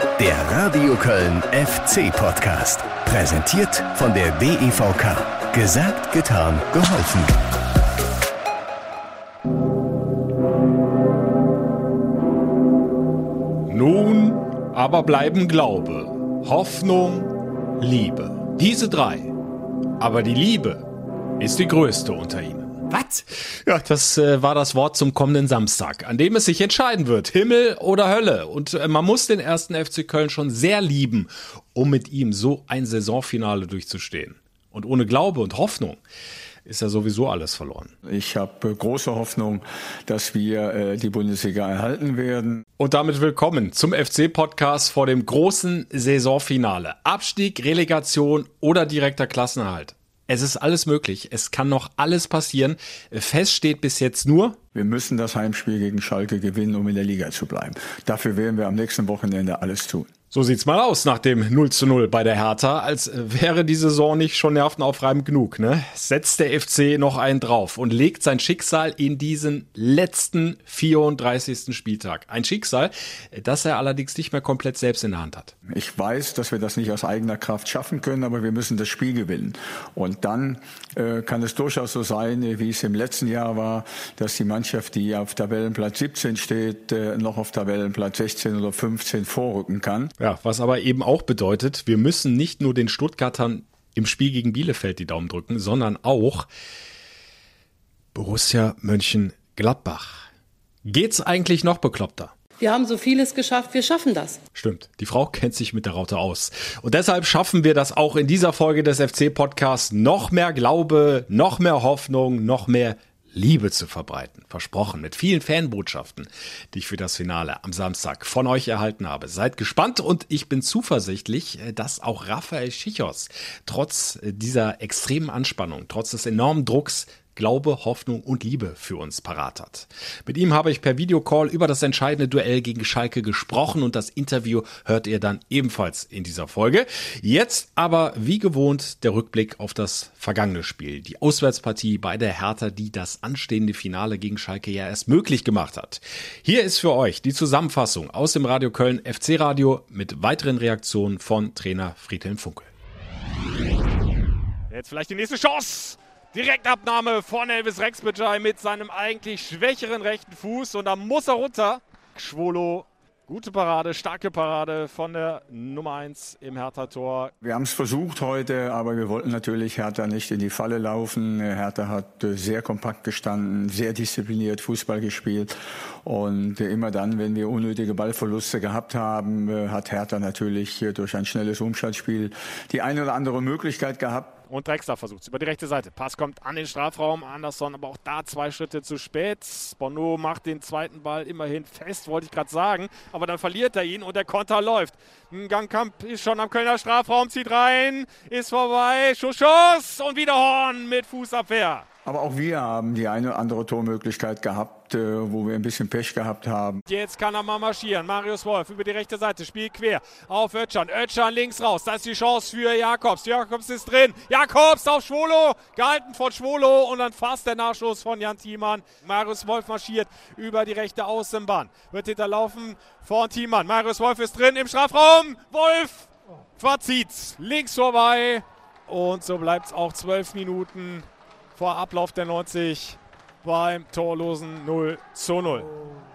Der Radio Köln FC Podcast. Präsentiert von der DEVK. Gesagt, getan, geholfen. Nun aber bleiben Glaube, Hoffnung, Liebe. Diese drei. Aber die Liebe ist die größte unter ihnen. Was? Ja, das äh, war das Wort zum kommenden Samstag, an dem es sich entscheiden wird, Himmel oder Hölle. Und äh, man muss den ersten FC Köln schon sehr lieben, um mit ihm so ein Saisonfinale durchzustehen. Und ohne Glaube und Hoffnung ist ja sowieso alles verloren. Ich habe äh, große Hoffnung, dass wir äh, die Bundesliga erhalten werden. Und damit willkommen zum FC-Podcast vor dem großen Saisonfinale. Abstieg, Relegation oder direkter Klassenerhalt. Es ist alles möglich. Es kann noch alles passieren. Fest steht bis jetzt nur, wir müssen das Heimspiel gegen Schalke gewinnen, um in der Liga zu bleiben. Dafür werden wir am nächsten Wochenende alles tun. So sieht's mal aus nach dem 0 zu 0 bei der Hertha, als wäre die Saison nicht schon nervenaufreibend genug, ne? Setzt der FC noch einen drauf und legt sein Schicksal in diesen letzten 34. Spieltag. Ein Schicksal, das er allerdings nicht mehr komplett selbst in der Hand hat. Ich weiß, dass wir das nicht aus eigener Kraft schaffen können, aber wir müssen das Spiel gewinnen. Und dann äh, kann es durchaus so sein, wie es im letzten Jahr war, dass die Mannschaft, die auf Tabellenplatz 17 steht, äh, noch auf Tabellenplatz 16 oder 15 vorrücken kann. Ja, was aber eben auch bedeutet, wir müssen nicht nur den Stuttgartern im Spiel gegen Bielefeld die Daumen drücken, sondern auch Borussia Mönchengladbach. Geht's eigentlich noch bekloppter? Wir haben so vieles geschafft, wir schaffen das. Stimmt, die Frau kennt sich mit der Raute aus. Und deshalb schaffen wir das auch in dieser Folge des FC-Podcasts. Noch mehr Glaube, noch mehr Hoffnung, noch mehr Liebe zu verbreiten. Versprochen, mit vielen Fanbotschaften, die ich für das Finale am Samstag von euch erhalten habe. Seid gespannt und ich bin zuversichtlich, äh, dass auch Raphael Schichos trotz äh, dieser extremen Anspannung, trotz des enormen Drucks Glaube, Hoffnung und Liebe für uns parat hat. Mit ihm habe ich per Videocall über das entscheidende Duell gegen Schalke gesprochen und das Interview hört ihr dann ebenfalls in dieser Folge. Jetzt aber wie gewohnt der Rückblick auf das vergangene Spiel, die Auswärtspartie bei der Hertha, die das anstehende Finale gegen Schalke ja erst möglich gemacht hat. Hier ist für euch die Zusammenfassung aus dem Radio Köln FC Radio mit weiteren Reaktionen von Trainer Friedhelm Funkel. Jetzt vielleicht die nächste Chance. Direktabnahme von Elvis Rexbejai mit seinem eigentlich schwächeren rechten Fuß und da muss er runter. Schwolo, gute Parade, starke Parade von der Nummer 1 im Hertha-Tor. Wir haben es versucht heute, aber wir wollten natürlich Hertha nicht in die Falle laufen. Hertha hat äh, sehr kompakt gestanden, sehr diszipliniert Fußball gespielt und immer dann, wenn wir unnötige Ballverluste gehabt haben, äh, hat Hertha natürlich äh, durch ein schnelles Umschaltspiel die eine oder andere Möglichkeit gehabt, und Drexler versucht es über die rechte Seite. Pass kommt an den Strafraum. Anderson aber auch da zwei Schritte zu spät. Bono macht den zweiten Ball immerhin fest, wollte ich gerade sagen. Aber dann verliert er ihn und der Konter läuft. Gangkamp ist schon am Kölner Strafraum, zieht rein, ist vorbei. Schuss, Schuss und wieder Horn mit Fußabwehr. Aber auch wir haben die eine oder andere Tormöglichkeit gehabt, äh, wo wir ein bisschen Pech gehabt haben. Jetzt kann er mal marschieren. Marius Wolf über die rechte Seite, spielt quer auf Ötschan. Ötschan links raus. Das ist die Chance für Jakobs. Jakobs ist drin. Jakobs auf Schwolo. Gehalten von Schwolo und dann fast der Nachschuss von Jan Thiemann. Marius Wolf marschiert über die rechte Außenbahn. Wird hinterlaufen von Thiemann. Marius Wolf ist drin im Strafraum. Wolf verzieht links vorbei. Und so bleibt es auch zwölf Minuten vor Ablauf der 90 beim torlosen 0 zu 0.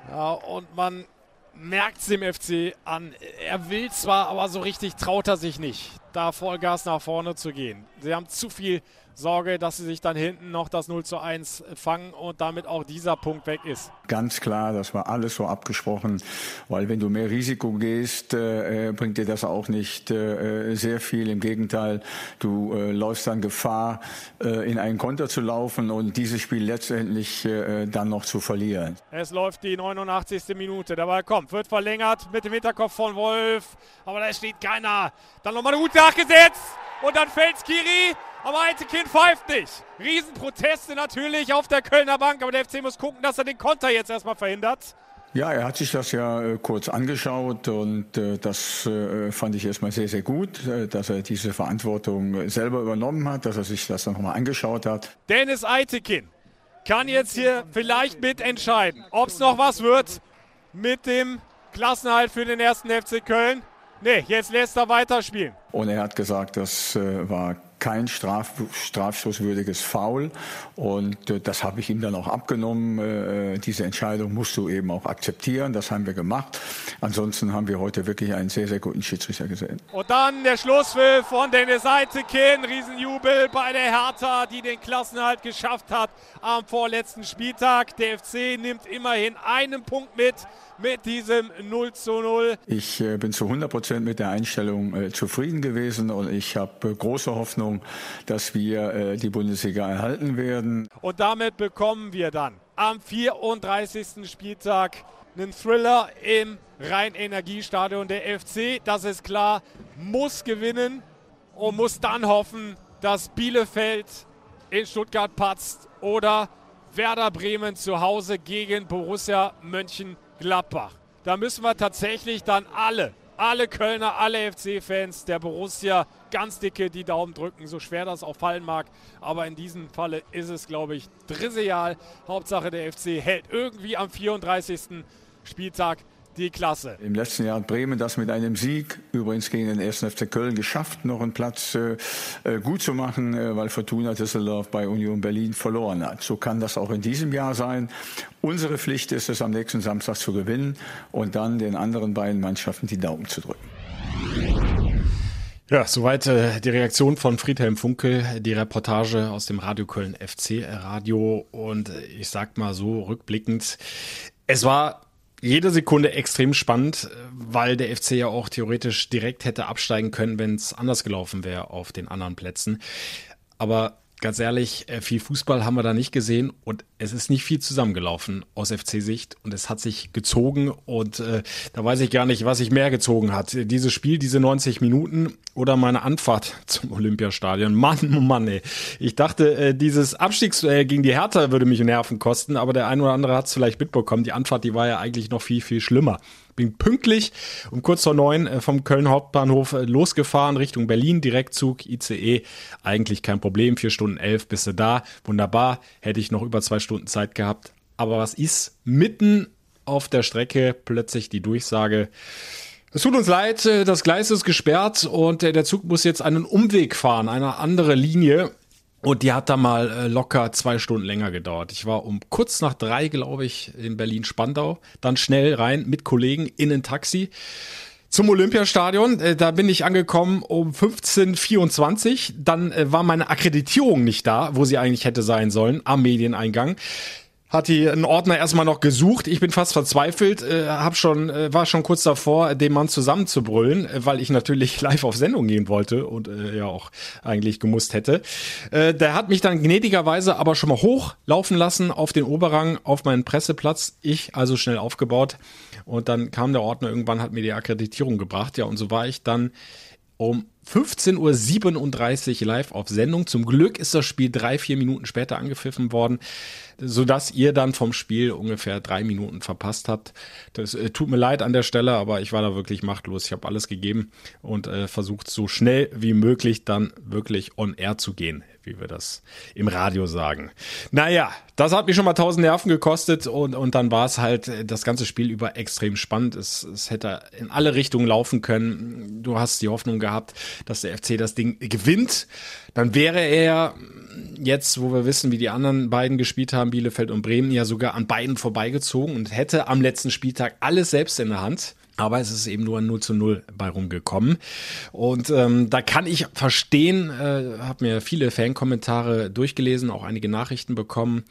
Ja, und man merkt es dem FC an. Er will zwar, aber so richtig traut er sich nicht, da Vollgas nach vorne zu gehen. Sie haben zu viel Sorge, dass sie sich dann hinten noch das 0 zu 1 fangen und damit auch dieser Punkt weg ist. Ganz klar, das war alles so abgesprochen, weil wenn du mehr Risiko gehst, äh, bringt dir das auch nicht äh, sehr viel. Im Gegenteil, du äh, läufst dann Gefahr, äh, in einen Konter zu laufen und dieses Spiel letztendlich äh, dann noch zu verlieren. Es läuft die 89. Minute, der Ball kommt, wird verlängert mit dem Hinterkopf von Wolf, aber da steht keiner. Dann nochmal eine gute nachgesetzt und dann fällt Skiri aber Eitekin pfeift nicht. Riesenproteste natürlich auf der Kölner Bank, aber der FC muss gucken, dass er den Konter jetzt erstmal verhindert. Ja, er hat sich das ja äh, kurz angeschaut und äh, das äh, fand ich erstmal sehr, sehr gut, äh, dass er diese Verantwortung selber übernommen hat, dass er sich das nochmal angeschaut hat. Dennis Eitekin kann jetzt hier vielleicht mitentscheiden, ob es noch was wird mit dem Klassenhalt für den ersten FC Köln. nee, jetzt lässt er weiterspielen. Und er hat gesagt, das äh, war kein Straf, strafstoßwürdiges Foul. Und äh, das habe ich ihm dann auch abgenommen. Äh, diese Entscheidung musst du eben auch akzeptieren. Das haben wir gemacht. Ansonsten haben wir heute wirklich einen sehr, sehr guten Schiedsrichter gesehen. Und dann der Schlusspfiff von Dennis Eitekin. Riesenjubel bei der Hertha, die den Klassenhalt geschafft hat am vorletzten Spieltag. Der FC nimmt immerhin einen Punkt mit mit diesem 0 zu 0. Ich äh, bin zu 100 Prozent mit der Einstellung äh, zufrieden gewesen und ich habe äh, große Hoffnung, dass wir äh, die Bundesliga erhalten werden. Und damit bekommen wir dann am 34. Spieltag einen Thriller im Rhein-Energiestadion. Der FC, das ist klar, muss gewinnen und muss dann hoffen, dass Bielefeld in Stuttgart patzt oder Werder Bremen zu Hause gegen Borussia Mönchengladbach. Gladbach. Da müssen wir tatsächlich dann alle, alle Kölner, alle FC-Fans der Borussia ganz dicke die Daumen drücken, so schwer das auch fallen mag. Aber in diesem Falle ist es, glaube ich, trivial. Hauptsache der FC hält irgendwie am 34. Spieltag die Klasse. Im letzten Jahr hat Bremen das mit einem Sieg, übrigens gegen den 1. FC Köln, geschafft, noch einen Platz äh, äh, gut zu machen, äh, weil Fortuna Düsseldorf bei Union Berlin verloren hat. So kann das auch in diesem Jahr sein. Unsere Pflicht ist es, am nächsten Samstag zu gewinnen und dann den anderen beiden Mannschaften die Daumen zu drücken. Ja, soweit äh, die Reaktion von Friedhelm Funkel, die Reportage aus dem Radio Köln FC Radio. Und ich sag mal so rückblickend, es war jede Sekunde extrem spannend, weil der FC ja auch theoretisch direkt hätte absteigen können, wenn es anders gelaufen wäre auf den anderen Plätzen. Aber ganz ehrlich, äh, viel Fußball haben wir da nicht gesehen und es ist nicht viel zusammengelaufen aus FC-Sicht und es hat sich gezogen und äh, da weiß ich gar nicht, was sich mehr gezogen hat. Dieses Spiel, diese 90 Minuten oder meine Anfahrt zum Olympiastadion. Mann, oh Mann, ey. Ich dachte, äh, dieses Abstiegsduell gegen die Hertha würde mich Nerven kosten, aber der ein oder andere hat es vielleicht mitbekommen. Die Anfahrt, die war ja eigentlich noch viel, viel schlimmer. Bin pünktlich um kurz vor neun äh, vom Köln Hauptbahnhof äh, losgefahren Richtung Berlin, Direktzug, ICE. Eigentlich kein Problem, vier Stunden elf bist du da. Wunderbar, hätte ich noch über zwei Stunden Zeit gehabt. Aber was ist mitten auf der Strecke plötzlich die Durchsage? Es tut uns leid, äh, das Gleis ist gesperrt und der Zug muss jetzt einen Umweg fahren, eine andere Linie. Und die hat da mal äh, locker zwei Stunden länger gedauert. Ich war um kurz nach drei, glaube ich, in Berlin-Spandau. Dann schnell rein mit Kollegen in ein Taxi zum Olympiastadion. Äh, da bin ich angekommen um 15.24 Dann äh, war meine Akkreditierung nicht da, wo sie eigentlich hätte sein sollen, am Medieneingang hat die einen Ordner erstmal noch gesucht. Ich bin fast verzweifelt, äh, hab schon, äh, war schon kurz davor, den Mann zusammenzubrüllen, äh, weil ich natürlich live auf Sendung gehen wollte und äh, ja auch eigentlich gemusst hätte. Äh, der hat mich dann gnädigerweise aber schon mal hochlaufen lassen auf den Oberrang, auf meinen Presseplatz. Ich also schnell aufgebaut und dann kam der Ordner irgendwann, hat mir die Akkreditierung gebracht. Ja, und so war ich dann um 15.37 Uhr live auf Sendung. Zum Glück ist das Spiel drei, vier Minuten später angepfiffen worden, sodass ihr dann vom Spiel ungefähr drei Minuten verpasst habt. Das äh, tut mir leid an der Stelle, aber ich war da wirklich machtlos. Ich habe alles gegeben und äh, versucht so schnell wie möglich dann wirklich on air zu gehen wie wir das im Radio sagen. Naja, das hat mich schon mal tausend Nerven gekostet und, und dann war es halt das ganze Spiel über extrem spannend. Es, es hätte in alle Richtungen laufen können. Du hast die Hoffnung gehabt, dass der FC das Ding gewinnt. Dann wäre er jetzt, wo wir wissen, wie die anderen beiden gespielt haben, Bielefeld und Bremen, ja sogar an beiden vorbeigezogen und hätte am letzten Spieltag alles selbst in der Hand. Aber es ist eben nur ein 0 zu 0 bei rumgekommen. Und ähm, da kann ich verstehen, äh, habe mir viele Fankommentare durchgelesen, auch einige Nachrichten bekommen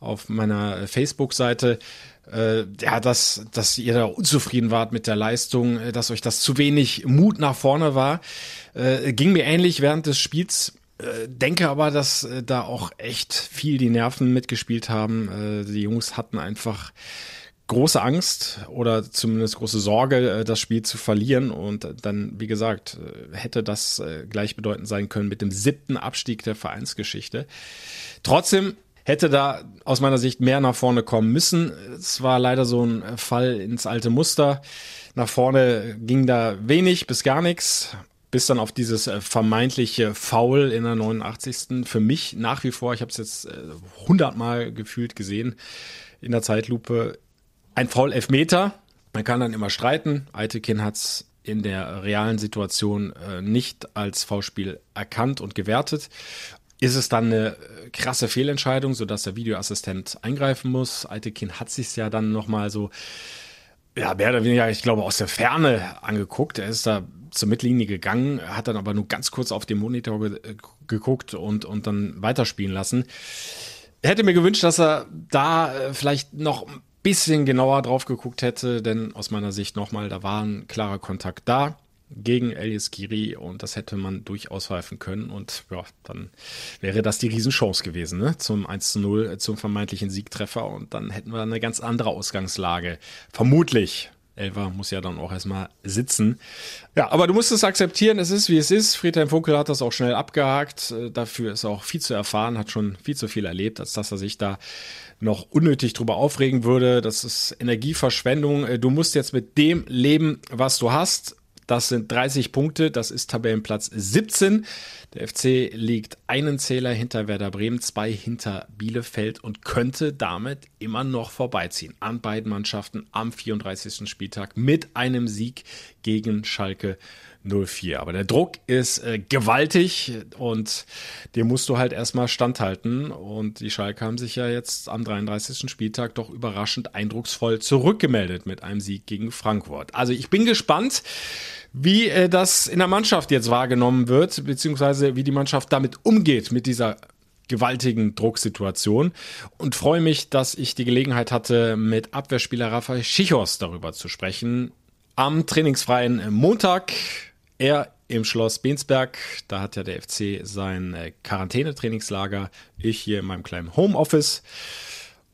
auf meiner Facebook-Seite. Äh, ja, dass, dass ihr da unzufrieden wart mit der Leistung, äh, dass euch das zu wenig Mut nach vorne war. Äh, ging mir ähnlich während des Spiels. Äh, denke aber, dass äh, da auch echt viel die Nerven mitgespielt haben. Die Jungs hatten einfach große Angst oder zumindest große Sorge, das Spiel zu verlieren. Und dann, wie gesagt, hätte das gleichbedeutend sein können mit dem siebten Abstieg der Vereinsgeschichte. Trotzdem hätte da aus meiner Sicht mehr nach vorne kommen müssen. Es war leider so ein Fall ins alte Muster. Nach vorne ging da wenig bis gar nichts. Bis dann auf dieses vermeintliche Foul in der 89. Für mich nach wie vor, ich habe es jetzt hundertmal gefühlt gesehen, in der Zeitlupe ein Foul-Elfmeter. Man kann dann immer streiten. Eitekin hat's in der realen Situation äh, nicht als V-Spiel erkannt und gewertet. Ist es dann eine äh, krasse Fehlentscheidung, sodass der Videoassistent eingreifen muss? Altekin hat sich ja dann nochmal so, ja, mehr oder weniger, ich glaube, aus der Ferne angeguckt. Er ist da zur Mittellinie gegangen, hat dann aber nur ganz kurz auf den Monitor ge äh, geguckt und, und dann weiterspielen lassen. Hätte mir gewünscht, dass er da äh, vielleicht noch ein bisschen genauer drauf geguckt hätte, denn aus meiner Sicht nochmal, da war ein klarer Kontakt da gegen Elias Giri und das hätte man durchaus pfeifen können und ja, dann wäre das die Riesenchance gewesen, ne? Zum 1 zu 0, äh, zum vermeintlichen Siegtreffer und dann hätten wir eine ganz andere Ausgangslage. Vermutlich. Elva muss ja dann auch erstmal sitzen. Ja, aber du musst es akzeptieren, es ist wie es ist. Friedhelm Funkel hat das auch schnell abgehakt. Äh, dafür ist auch viel zu erfahren, hat schon viel zu viel erlebt, als dass er sich da noch unnötig drüber aufregen würde. Das ist Energieverschwendung. Äh, du musst jetzt mit dem leben, was du hast. Das sind 30 Punkte, das ist Tabellenplatz 17. Der FC liegt einen Zähler hinter Werder Bremen, zwei hinter Bielefeld und könnte damit immer noch vorbeiziehen an beiden Mannschaften am 34. Spieltag mit einem Sieg gegen Schalke 04. Aber der Druck ist äh, gewaltig und dem musst du halt erstmal standhalten. Und die Schalke haben sich ja jetzt am 33. Spieltag doch überraschend eindrucksvoll zurückgemeldet mit einem Sieg gegen Frankfurt. Also ich bin gespannt, wie äh, das in der Mannschaft jetzt wahrgenommen wird, beziehungsweise wie die Mannschaft damit umgeht mit dieser gewaltigen Drucksituation und freue mich, dass ich die Gelegenheit hatte, mit Abwehrspieler Rafael Schichos darüber zu sprechen. Am trainingsfreien Montag er im Schloss Bensberg, da hat ja der FC sein äh, Quarantänetrainingslager. Ich hier in meinem kleinen Homeoffice.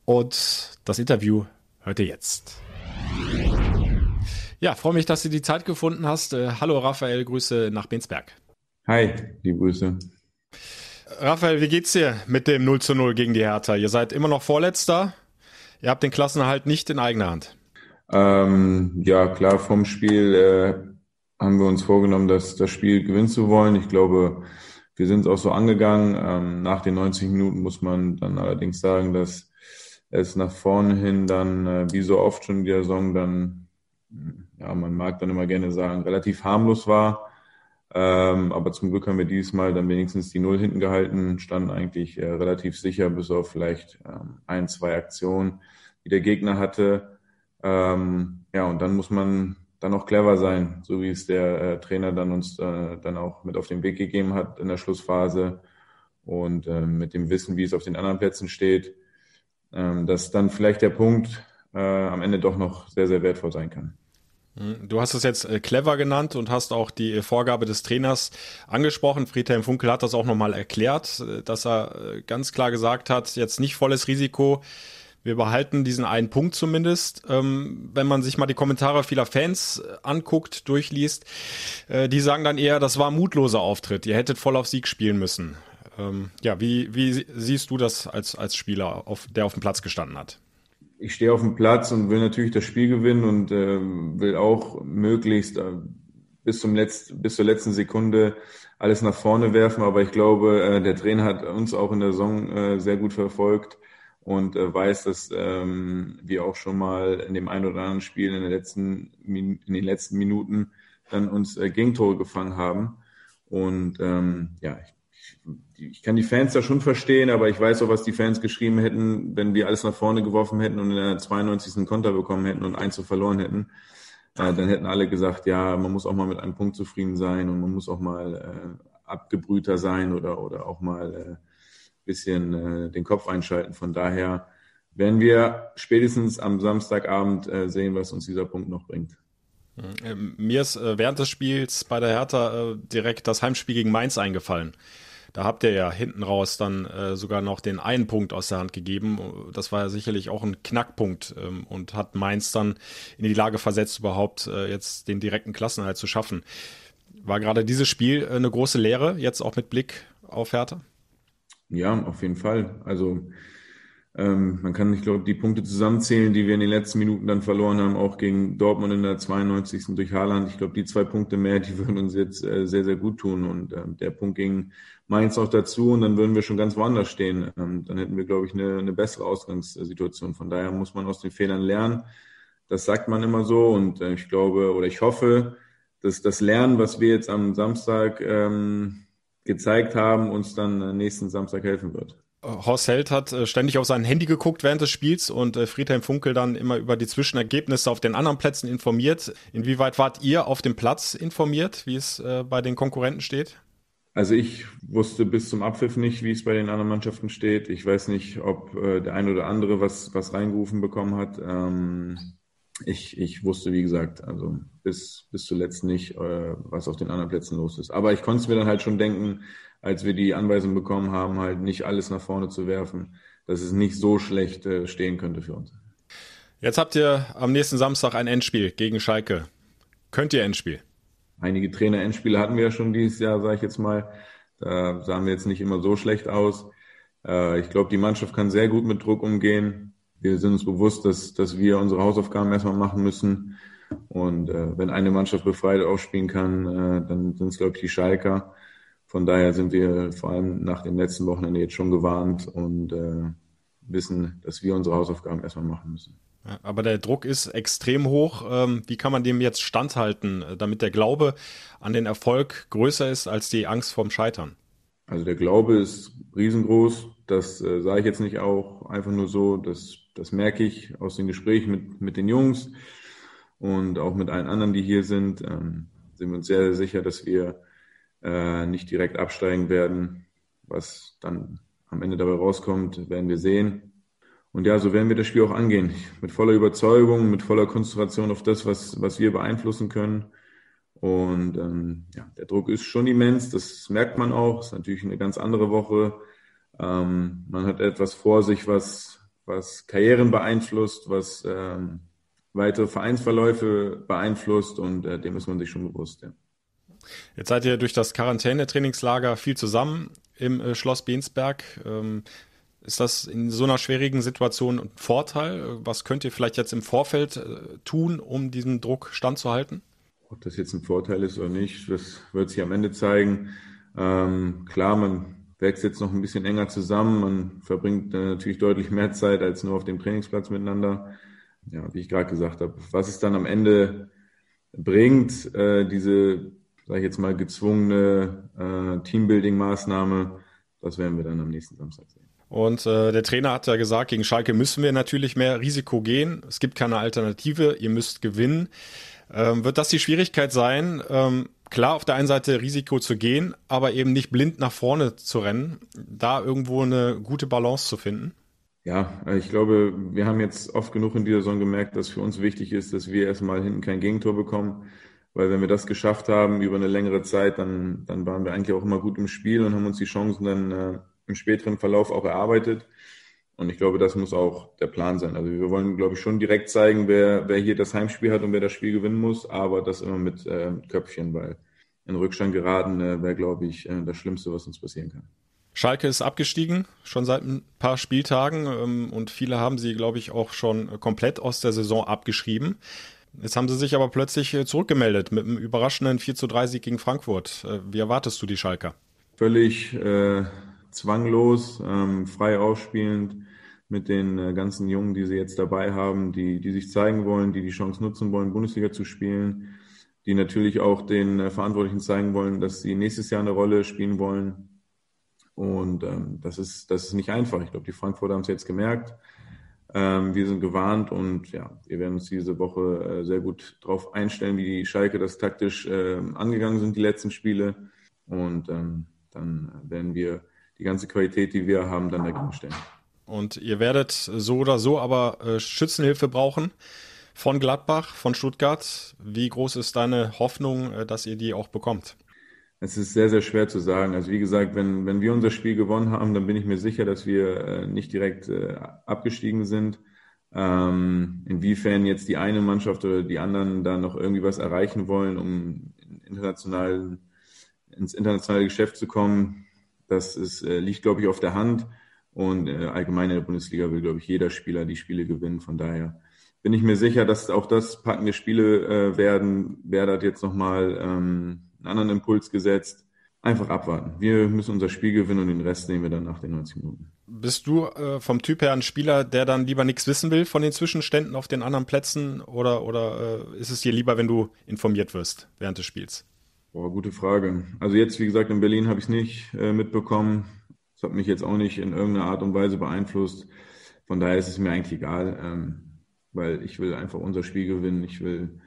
Und das Interview hört ihr jetzt. Ja, freue mich, dass du die Zeit gefunden hast. Äh, hallo Raphael, Grüße nach Bensberg. Hi, die Grüße. Raphael, wie geht's dir mit dem 0 zu 0 gegen die Hertha? Ihr seid immer noch Vorletzter. Ihr habt den Klassenerhalt nicht in eigener Hand. Ähm, ja, klar, vom Spiel äh, haben wir uns vorgenommen, das, das Spiel gewinnen zu wollen. Ich glaube, wir sind es auch so angegangen. Ähm, nach den 90 Minuten muss man dann allerdings sagen, dass es nach vorne hin dann, äh, wie so oft schon in der Saison, dann, ja, man mag dann immer gerne sagen, relativ harmlos war. Ähm, aber zum Glück haben wir diesmal dann wenigstens die Null hinten gehalten, standen eigentlich äh, relativ sicher, bis auf vielleicht ähm, ein, zwei Aktionen, die der Gegner hatte. Ja, und dann muss man dann auch clever sein, so wie es der äh, Trainer dann uns äh, dann auch mit auf den Weg gegeben hat in der Schlussphase und äh, mit dem Wissen, wie es auf den anderen Plätzen steht, ähm, dass dann vielleicht der Punkt äh, am Ende doch noch sehr, sehr wertvoll sein kann. Hm, du hast es jetzt äh, clever genannt und hast auch die Vorgabe des Trainers angesprochen. Friedhelm Funkel hat das auch nochmal erklärt, äh, dass er ganz klar gesagt hat, jetzt nicht volles Risiko, wir behalten diesen einen Punkt zumindest. Ähm, wenn man sich mal die Kommentare vieler Fans äh, anguckt, durchliest, äh, die sagen dann eher, das war ein mutloser Auftritt. Ihr hättet voll auf Sieg spielen müssen. Ähm, ja, wie, wie siehst du das als, als Spieler, auf, der auf dem Platz gestanden hat? Ich stehe auf dem Platz und will natürlich das Spiel gewinnen und äh, will auch möglichst äh, bis, zum Letzt, bis zur letzten Sekunde alles nach vorne werfen. Aber ich glaube, äh, der Trainer hat uns auch in der Saison äh, sehr gut verfolgt und äh, weiß, dass ähm, wir auch schon mal in dem einen oder anderen Spiel in den letzten, in den letzten Minuten dann uns äh, Gegentore gefangen haben. Und ähm, ja, ich, ich kann die Fans da schon verstehen, aber ich weiß auch, was die Fans geschrieben hätten, wenn wir alles nach vorne geworfen hätten und in der 92. Konter bekommen hätten und eins zu verloren hätten. Äh, dann hätten alle gesagt, ja, man muss auch mal mit einem Punkt zufrieden sein und man muss auch mal äh, abgebrühter sein oder, oder auch mal äh, bisschen äh, den Kopf einschalten. Von daher werden wir spätestens am Samstagabend äh, sehen, was uns dieser Punkt noch bringt. Ähm, mir ist äh, während des Spiels bei der Hertha äh, direkt das Heimspiel gegen Mainz eingefallen. Da habt ihr ja hinten raus dann äh, sogar noch den einen Punkt aus der Hand gegeben. Das war ja sicherlich auch ein Knackpunkt ähm, und hat Mainz dann in die Lage versetzt, überhaupt äh, jetzt den direkten Klassenhalt zu schaffen. War gerade dieses Spiel äh, eine große Lehre, jetzt auch mit Blick auf Hertha? Ja, auf jeden Fall. Also ähm, man kann, ich glaube, die Punkte zusammenzählen, die wir in den letzten Minuten dann verloren haben, auch gegen Dortmund in der 92. durch Haaland. Ich glaube, die zwei Punkte mehr, die würden uns jetzt äh, sehr, sehr gut tun. Und äh, der Punkt gegen Mainz auch dazu und dann würden wir schon ganz woanders stehen. Ähm, dann hätten wir, glaube ich, eine, eine bessere Ausgangssituation. Von daher muss man aus den Fehlern lernen. Das sagt man immer so und äh, ich glaube oder ich hoffe, dass das Lernen, was wir jetzt am Samstag ähm, gezeigt haben, uns dann nächsten Samstag helfen wird. Horst Held hat äh, ständig auf sein Handy geguckt während des Spiels und äh, Friedhelm Funkel dann immer über die Zwischenergebnisse auf den anderen Plätzen informiert. Inwieweit wart ihr auf dem Platz informiert, wie es äh, bei den Konkurrenten steht? Also ich wusste bis zum Abpfiff nicht, wie es bei den anderen Mannschaften steht. Ich weiß nicht, ob äh, der eine oder andere was, was reingerufen bekommen hat. Ähm, ich, ich wusste, wie gesagt, also bis, bis zuletzt nicht, äh, was auf den anderen Plätzen los ist. Aber ich konnte es mir dann halt schon denken, als wir die Anweisung bekommen haben, halt nicht alles nach vorne zu werfen, dass es nicht so schlecht äh, stehen könnte für uns. Jetzt habt ihr am nächsten Samstag ein Endspiel gegen Schalke. Könnt ihr Endspiel? Einige Trainer-Endspiele hatten wir ja schon dieses Jahr, sage ich jetzt mal. Da sahen wir jetzt nicht immer so schlecht aus. Äh, ich glaube, die Mannschaft kann sehr gut mit Druck umgehen. Wir sind uns bewusst, dass, dass wir unsere Hausaufgaben erstmal machen müssen. Und äh, wenn eine Mannschaft befreit aufspielen kann, äh, dann sind es, glaube ich, die Schalker. Von daher sind wir vor allem nach dem letzten Wochenende jetzt schon gewarnt und äh, wissen, dass wir unsere Hausaufgaben erstmal machen müssen. Ja, aber der Druck ist extrem hoch. Ähm, wie kann man dem jetzt standhalten, damit der Glaube an den Erfolg größer ist als die Angst vorm Scheitern? Also der Glaube ist riesengroß. Das äh, sage ich jetzt nicht auch einfach nur so. Das, das merke ich aus den Gesprächen mit, mit den Jungs und auch mit allen anderen, die hier sind. Ähm, sind wir uns sehr, sehr sicher, dass wir äh, nicht direkt absteigen werden. Was dann am Ende dabei rauskommt, werden wir sehen. Und ja, so werden wir das Spiel auch angehen. Mit voller Überzeugung, mit voller Konzentration auf das, was, was wir beeinflussen können. Und ähm, ja, der Druck ist schon immens, das merkt man auch. Ist natürlich eine ganz andere Woche. Ähm, man hat etwas vor sich, was, was Karrieren beeinflusst, was ähm, weitere Vereinsverläufe beeinflusst und äh, dem ist man sich schon bewusst. Ja. Jetzt seid ihr durch das Quarantäne-Trainingslager viel zusammen im äh, Schloss Bensberg. Ähm, ist das in so einer schwierigen Situation ein Vorteil? Was könnt ihr vielleicht jetzt im Vorfeld äh, tun, um diesem Druck standzuhalten? Ob das jetzt ein Vorteil ist oder nicht, das wird sich am Ende zeigen. Ähm, klar, man wächst jetzt noch ein bisschen enger zusammen. Man verbringt äh, natürlich deutlich mehr Zeit als nur auf dem Trainingsplatz miteinander. Ja, wie ich gerade gesagt habe, was es dann am Ende bringt, äh, diese sage ich jetzt mal, gezwungene äh, Teambuilding-Maßnahme. Das werden wir dann am nächsten Samstag sehen. Und äh, der Trainer hat ja gesagt, gegen Schalke müssen wir natürlich mehr Risiko gehen. Es gibt keine Alternative, ihr müsst gewinnen. Ähm, wird das die Schwierigkeit sein, ähm, klar auf der einen Seite Risiko zu gehen, aber eben nicht blind nach vorne zu rennen, da irgendwo eine gute Balance zu finden? Ja, ich glaube, wir haben jetzt oft genug in dieser Saison gemerkt, dass für uns wichtig ist, dass wir erstmal hinten kein Gegentor bekommen. Weil wenn wir das geschafft haben über eine längere Zeit, dann, dann waren wir eigentlich auch immer gut im Spiel und haben uns die Chancen dann äh, im späteren Verlauf auch erarbeitet. Und ich glaube, das muss auch der Plan sein. Also wir wollen, glaube ich, schon direkt zeigen, wer, wer hier das Heimspiel hat und wer das Spiel gewinnen muss, aber das immer mit, äh, Köpfchen, weil in Rückstand geraten äh, wäre, glaube ich, äh, das Schlimmste, was uns passieren kann. Schalke ist abgestiegen, schon seit ein paar Spieltagen ähm, und viele haben sie, glaube ich, auch schon komplett aus der Saison abgeschrieben. Jetzt haben sie sich aber plötzlich äh, zurückgemeldet mit einem überraschenden 4 zu 3 Sieg gegen Frankfurt. Äh, wie erwartest du die Schalker? Völlig äh, zwanglos, ähm, frei aufspielend mit den äh, ganzen Jungen, die sie jetzt dabei haben, die, die sich zeigen wollen, die die Chance nutzen wollen, Bundesliga zu spielen, die natürlich auch den äh, Verantwortlichen zeigen wollen, dass sie nächstes Jahr eine Rolle spielen wollen. Und ähm, das, ist, das ist nicht einfach. Ich glaube, die Frankfurter haben es jetzt gemerkt. Ähm, wir sind gewarnt und ja, wir werden uns diese Woche äh, sehr gut darauf einstellen, wie die Schalke das taktisch äh, angegangen sind, die letzten Spiele. Und ähm, dann werden wir die ganze Qualität, die wir haben, dann dagegen stellen. Und ihr werdet so oder so aber äh, Schützenhilfe brauchen von Gladbach, von Stuttgart. Wie groß ist deine Hoffnung, äh, dass ihr die auch bekommt? Es ist sehr, sehr schwer zu sagen. Also wie gesagt, wenn, wenn wir unser Spiel gewonnen haben, dann bin ich mir sicher, dass wir äh, nicht direkt äh, abgestiegen sind. Ähm, inwiefern jetzt die eine Mannschaft oder die anderen da noch irgendwie was erreichen wollen, um international, ins internationale Geschäft zu kommen, das ist, äh, liegt, glaube ich, auf der Hand. Und äh, allgemein in der Bundesliga will, glaube ich, jeder Spieler die Spiele gewinnen. Von daher bin ich mir sicher, dass auch das packende Spiele äh, werden. Wer hat jetzt nochmal ähm, einen anderen Impuls gesetzt. einfach abwarten. Wir müssen unser Spiel gewinnen und den Rest nehmen wir dann nach den 90 Minuten. Bist du äh, vom Typ her ein Spieler, der dann lieber nichts wissen will von den Zwischenständen auf den anderen Plätzen oder, oder äh, ist es dir lieber, wenn du informiert wirst während des Spiels? Boah, gute Frage. Also jetzt, wie gesagt, in Berlin habe ich es nicht äh, mitbekommen. Das hat mich jetzt auch nicht in irgendeiner Art und Weise beeinflusst. Von daher ist es mir eigentlich egal, ähm, weil ich will einfach unser Spiel gewinnen. Ich will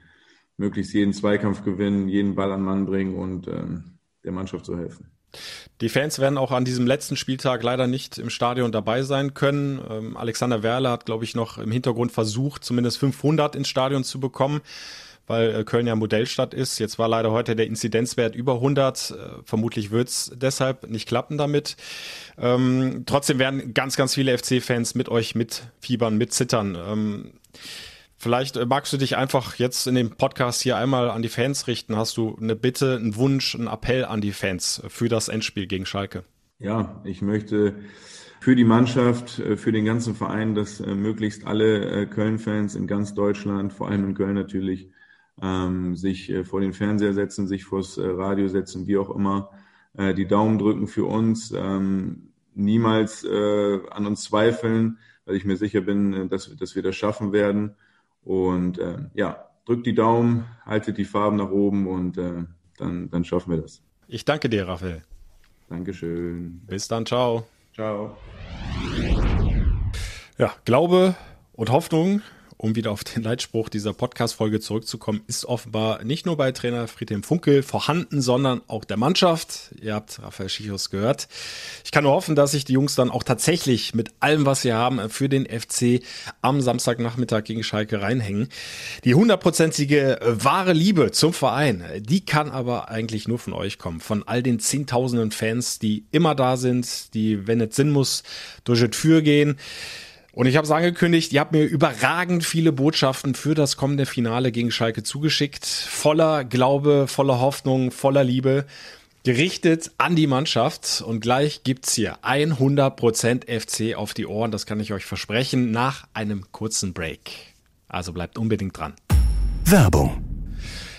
möglichst jeden Zweikampf gewinnen, jeden Ball an Mann bringen und ähm, der Mannschaft zu helfen. Die Fans werden auch an diesem letzten Spieltag leider nicht im Stadion dabei sein können. Ähm, Alexander Werle hat, glaube ich, noch im Hintergrund versucht, zumindest 500 ins Stadion zu bekommen, weil äh, Köln ja Modellstadt ist. Jetzt war leider heute der Inzidenzwert über 100. Äh, vermutlich wird es deshalb nicht klappen damit. Ähm, trotzdem werden ganz, ganz viele FC-Fans mit euch mitfiebern, mitzittern. Ähm, Vielleicht äh, magst du dich einfach jetzt in dem Podcast hier einmal an die Fans richten. Hast du eine Bitte, einen Wunsch, einen Appell an die Fans für das Endspiel gegen Schalke? Ja, ich möchte für die Mannschaft, für den ganzen Verein, dass möglichst alle Köln-Fans in ganz Deutschland, vor allem in Köln natürlich, ähm, sich vor den Fernseher setzen, sich vors Radio setzen, wie auch immer, die Daumen drücken für uns, ähm, niemals an uns zweifeln, weil ich mir sicher bin, dass, dass wir das schaffen werden. Und äh, ja, drückt die Daumen, haltet die Farben nach oben und äh, dann, dann schaffen wir das. Ich danke dir, Raphael. Dankeschön. Bis dann, ciao. Ciao. Ja, Glaube und Hoffnung um wieder auf den Leitspruch dieser Podcast-Folge zurückzukommen, ist offenbar nicht nur bei Trainer Friedhelm Funkel vorhanden, sondern auch der Mannschaft. Ihr habt Raphael Schichos gehört. Ich kann nur hoffen, dass sich die Jungs dann auch tatsächlich mit allem, was sie haben, für den FC am Samstagnachmittag gegen Schalke reinhängen. Die hundertprozentige wahre Liebe zum Verein, die kann aber eigentlich nur von euch kommen. Von all den zehntausenden Fans, die immer da sind, die, wenn es Sinn muss, durch die Tür gehen. Und ich habe es angekündigt, ihr habt mir überragend viele Botschaften für das kommende Finale gegen Schalke zugeschickt. Voller Glaube, voller Hoffnung, voller Liebe. Gerichtet an die Mannschaft. Und gleich gibt's hier 100% FC auf die Ohren. Das kann ich euch versprechen. Nach einem kurzen Break. Also bleibt unbedingt dran. Werbung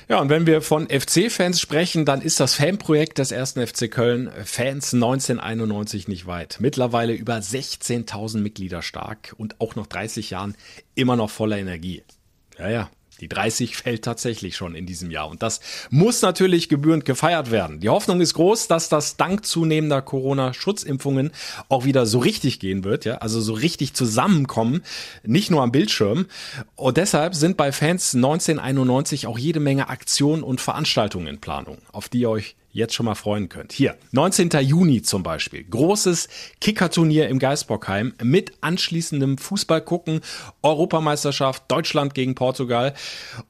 ja, und wenn wir von FC-Fans sprechen, dann ist das Fanprojekt des ersten FC Köln Fans 1991 nicht weit. Mittlerweile über 16.000 Mitglieder stark und auch noch 30 Jahren immer noch voller Energie. Ja, ja, die 30 fällt tatsächlich schon in diesem Jahr und das muss natürlich gebührend gefeiert werden. Die Hoffnung ist groß, dass das dank zunehmender Corona-Schutzimpfungen auch wieder so richtig gehen wird, ja, also so richtig zusammenkommen, nicht nur am Bildschirm. Und deshalb sind bei Fans 1991 auch jede Menge Aktionen und Veranstaltungen in Planung, auf die ihr euch jetzt schon mal freuen könnt. Hier, 19. Juni zum Beispiel. Großes Kickerturnier im Geisbockheim mit anschließendem Fußball gucken, Europameisterschaft, Deutschland gegen Portugal.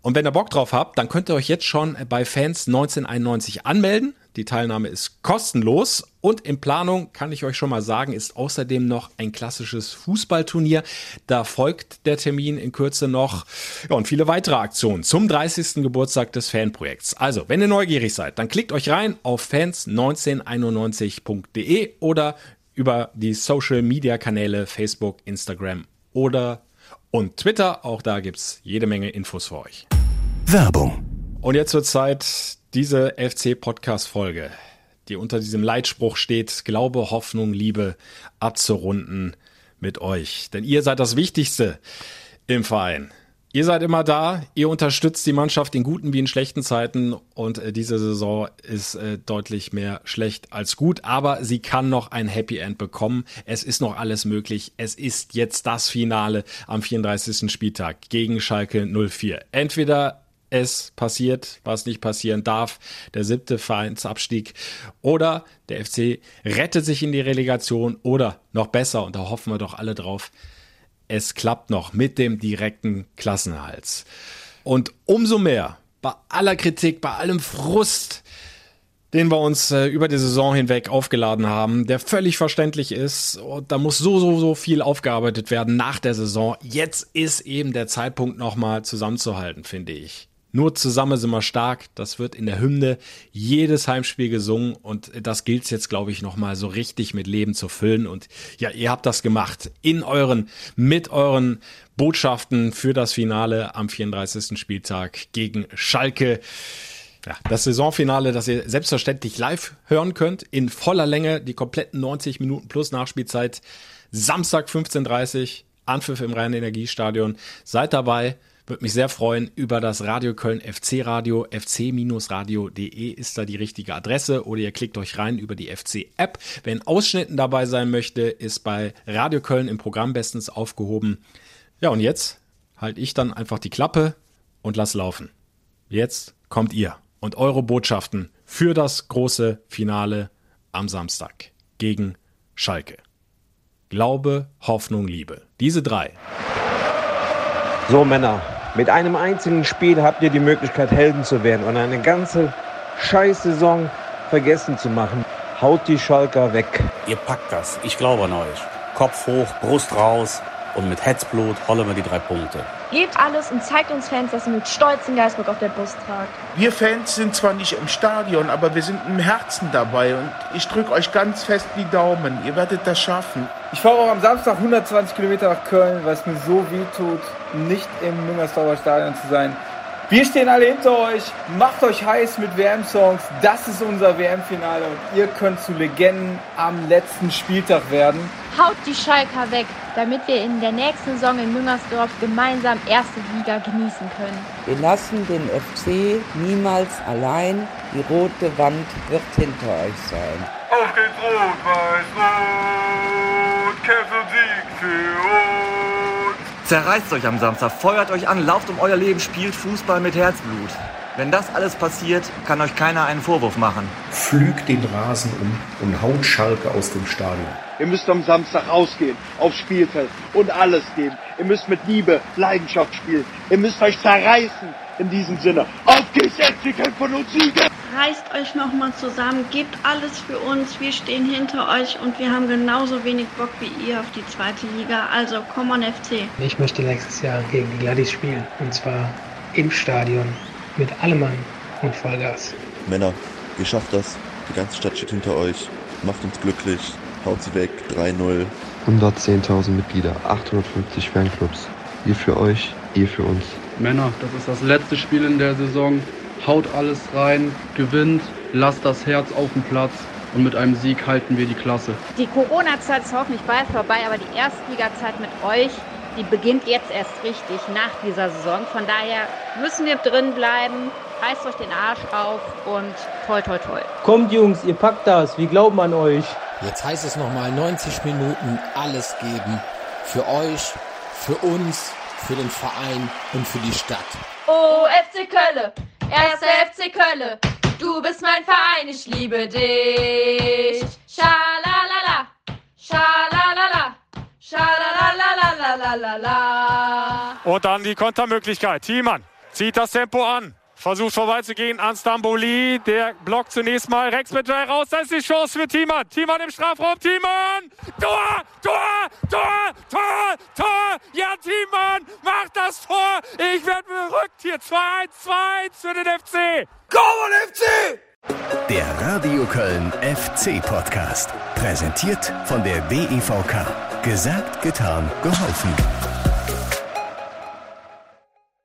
Und wenn ihr Bock drauf habt, dann könnt ihr euch jetzt schon bei Fans 1991 anmelden. Die Teilnahme ist kostenlos und in Planung, kann ich euch schon mal sagen, ist außerdem noch ein klassisches Fußballturnier. Da folgt der Termin in Kürze noch ja, und viele weitere Aktionen zum 30. Geburtstag des Fanprojekts. Also, wenn ihr neugierig seid, dann klickt euch rein auf fans1991.de oder über die Social Media Kanäle Facebook, Instagram oder und Twitter. Auch da gibt's jede Menge Infos für euch. Werbung. Und jetzt wird Zeit, diese FC-Podcast-Folge, die unter diesem Leitspruch steht, Glaube, Hoffnung, Liebe, abzurunden mit euch. Denn ihr seid das Wichtigste im Verein. Ihr seid immer da, ihr unterstützt die Mannschaft in guten wie in schlechten Zeiten und äh, diese Saison ist äh, deutlich mehr schlecht als gut, aber sie kann noch ein Happy End bekommen. Es ist noch alles möglich. Es ist jetzt das Finale am 34. Spieltag gegen Schalke 04. Entweder es passiert, was nicht passieren darf, der siebte Vereinsabstieg oder der FC rettet sich in die Relegation oder noch besser, und da hoffen wir doch alle drauf, es klappt noch mit dem direkten Klassenerhalt. Und umso mehr, bei aller Kritik, bei allem Frust, den wir uns äh, über die Saison hinweg aufgeladen haben, der völlig verständlich ist. Und da muss so, so, so viel aufgearbeitet werden nach der Saison. Jetzt ist eben der Zeitpunkt nochmal zusammenzuhalten, finde ich. Nur zusammen sind wir stark. Das wird in der Hymne jedes Heimspiel gesungen und das gilt jetzt, glaube ich, nochmal so richtig mit Leben zu füllen. Und ja, ihr habt das gemacht in euren, mit euren Botschaften für das Finale am 34. Spieltag gegen Schalke. Ja, das Saisonfinale, das ihr selbstverständlich live hören könnt, in voller Länge, die kompletten 90 Minuten plus Nachspielzeit, Samstag 15.30 Uhr, Anpfiff im Rhein-Energiestadion. Seid dabei, würde mich sehr freuen über das Radio Köln FC Radio. fc-radio.de ist da die richtige Adresse oder ihr klickt euch rein über die FC App. Wer in Ausschnitten dabei sein möchte, ist bei Radio Köln im Programm bestens aufgehoben. Ja, und jetzt halte ich dann einfach die Klappe und lass laufen. Jetzt kommt ihr und eure Botschaften für das große Finale am Samstag gegen Schalke. Glaube, Hoffnung, Liebe. Diese drei. So Männer, mit einem einzigen Spiel habt ihr die Möglichkeit, Helden zu werden und eine ganze Scheiß-Saison vergessen zu machen. Haut die Schalker weg. Ihr packt das. Ich glaube an euch. Kopf hoch, Brust raus und mit Herzblut holen wir die drei Punkte. Gebt alles und zeigt uns Fans, dass ihr mit Stolz den Geistbock auf der Brust tragt. Wir Fans sind zwar nicht im Stadion, aber wir sind im Herzen dabei und ich drücke euch ganz fest die Daumen. Ihr werdet das schaffen. Ich fahre auch am Samstag 120 Kilometer nach Köln, weil es mir so weh tut, nicht im Müngersdorfer Stadion zu sein. Wir stehen alle hinter euch. Macht euch heiß mit WM-Songs. Das ist unser WM-Finale und ihr könnt zu Legenden am letzten Spieltag werden. Haut die Schalker weg, damit wir in der nächsten Saison in Müngersdorf gemeinsam erste Liga genießen können. Wir lassen den FC niemals allein. Die rote Wand wird hinter euch sein. Auf geht's Rot-Weiß-Rot, Kämpfe und Sieg für uns. Zerreißt euch am Samstag, feuert euch an, lauft um euer Leben, spielt Fußball mit Herzblut. Wenn das alles passiert, kann euch keiner einen Vorwurf machen. Pflügt den Rasen um und haut Schalke aus dem Stadion. Ihr müsst am Samstag rausgehen, aufs Spielfeld und alles geben. Ihr müsst mit Liebe, Leidenschaft spielen. Ihr müsst euch zerreißen in diesem Sinne. Auf geht's jetzt, wir kämpfen und siegen! Reißt euch nochmal zusammen, gebt alles für uns. Wir stehen hinter euch und wir haben genauso wenig Bock wie ihr auf die zweite Liga. Also, come on FC. Ich möchte nächstes Jahr gegen die Gladys spielen. Und zwar im Stadion. Mit allem Mann und Vollgas. Männer, ihr schafft das. Die ganze Stadt steht hinter euch. Macht uns glücklich. Haut sie weg. 3-0. 110.000 Mitglieder, 850 Fanclubs. Ihr für euch, ihr für uns. Männer, das ist das letzte Spiel in der Saison. Haut alles rein, gewinnt, lasst das Herz auf dem Platz und mit einem Sieg halten wir die Klasse. Die Corona-Zeit ist hoffentlich bald vorbei, aber die Erstliga-Zeit mit euch, die beginnt jetzt erst richtig nach dieser Saison. Von daher müssen wir drin bleiben, reißt euch den Arsch auf und toi toi toi. Kommt Jungs, ihr packt das, wir glauben an euch. Jetzt heißt es nochmal 90 Minuten alles geben. Für euch, für uns, für den Verein und für die Stadt. Oh, FC Kölle, erster FC Kölle, du bist mein Verein, ich liebe dich. Schalalala, schalalala, schalalala. Und dann die Kontermöglichkeit. Thiemann zieht das Tempo an. Versucht vorbeizugehen an Stamboli. Der blockt zunächst mal Rex drei raus. Das ist die Chance für Thiemann. Thiemann im Strafraum. Thiemann! Tor! Tor! Tor! Tor! Tor! Ja, Thiemann macht das Tor. Ich werde verrückt hier. 2-1, 2-1 für den FC. On, FC! Der Radio Köln FC Podcast. Präsentiert von der DEVK. Gesagt, getan, geholfen.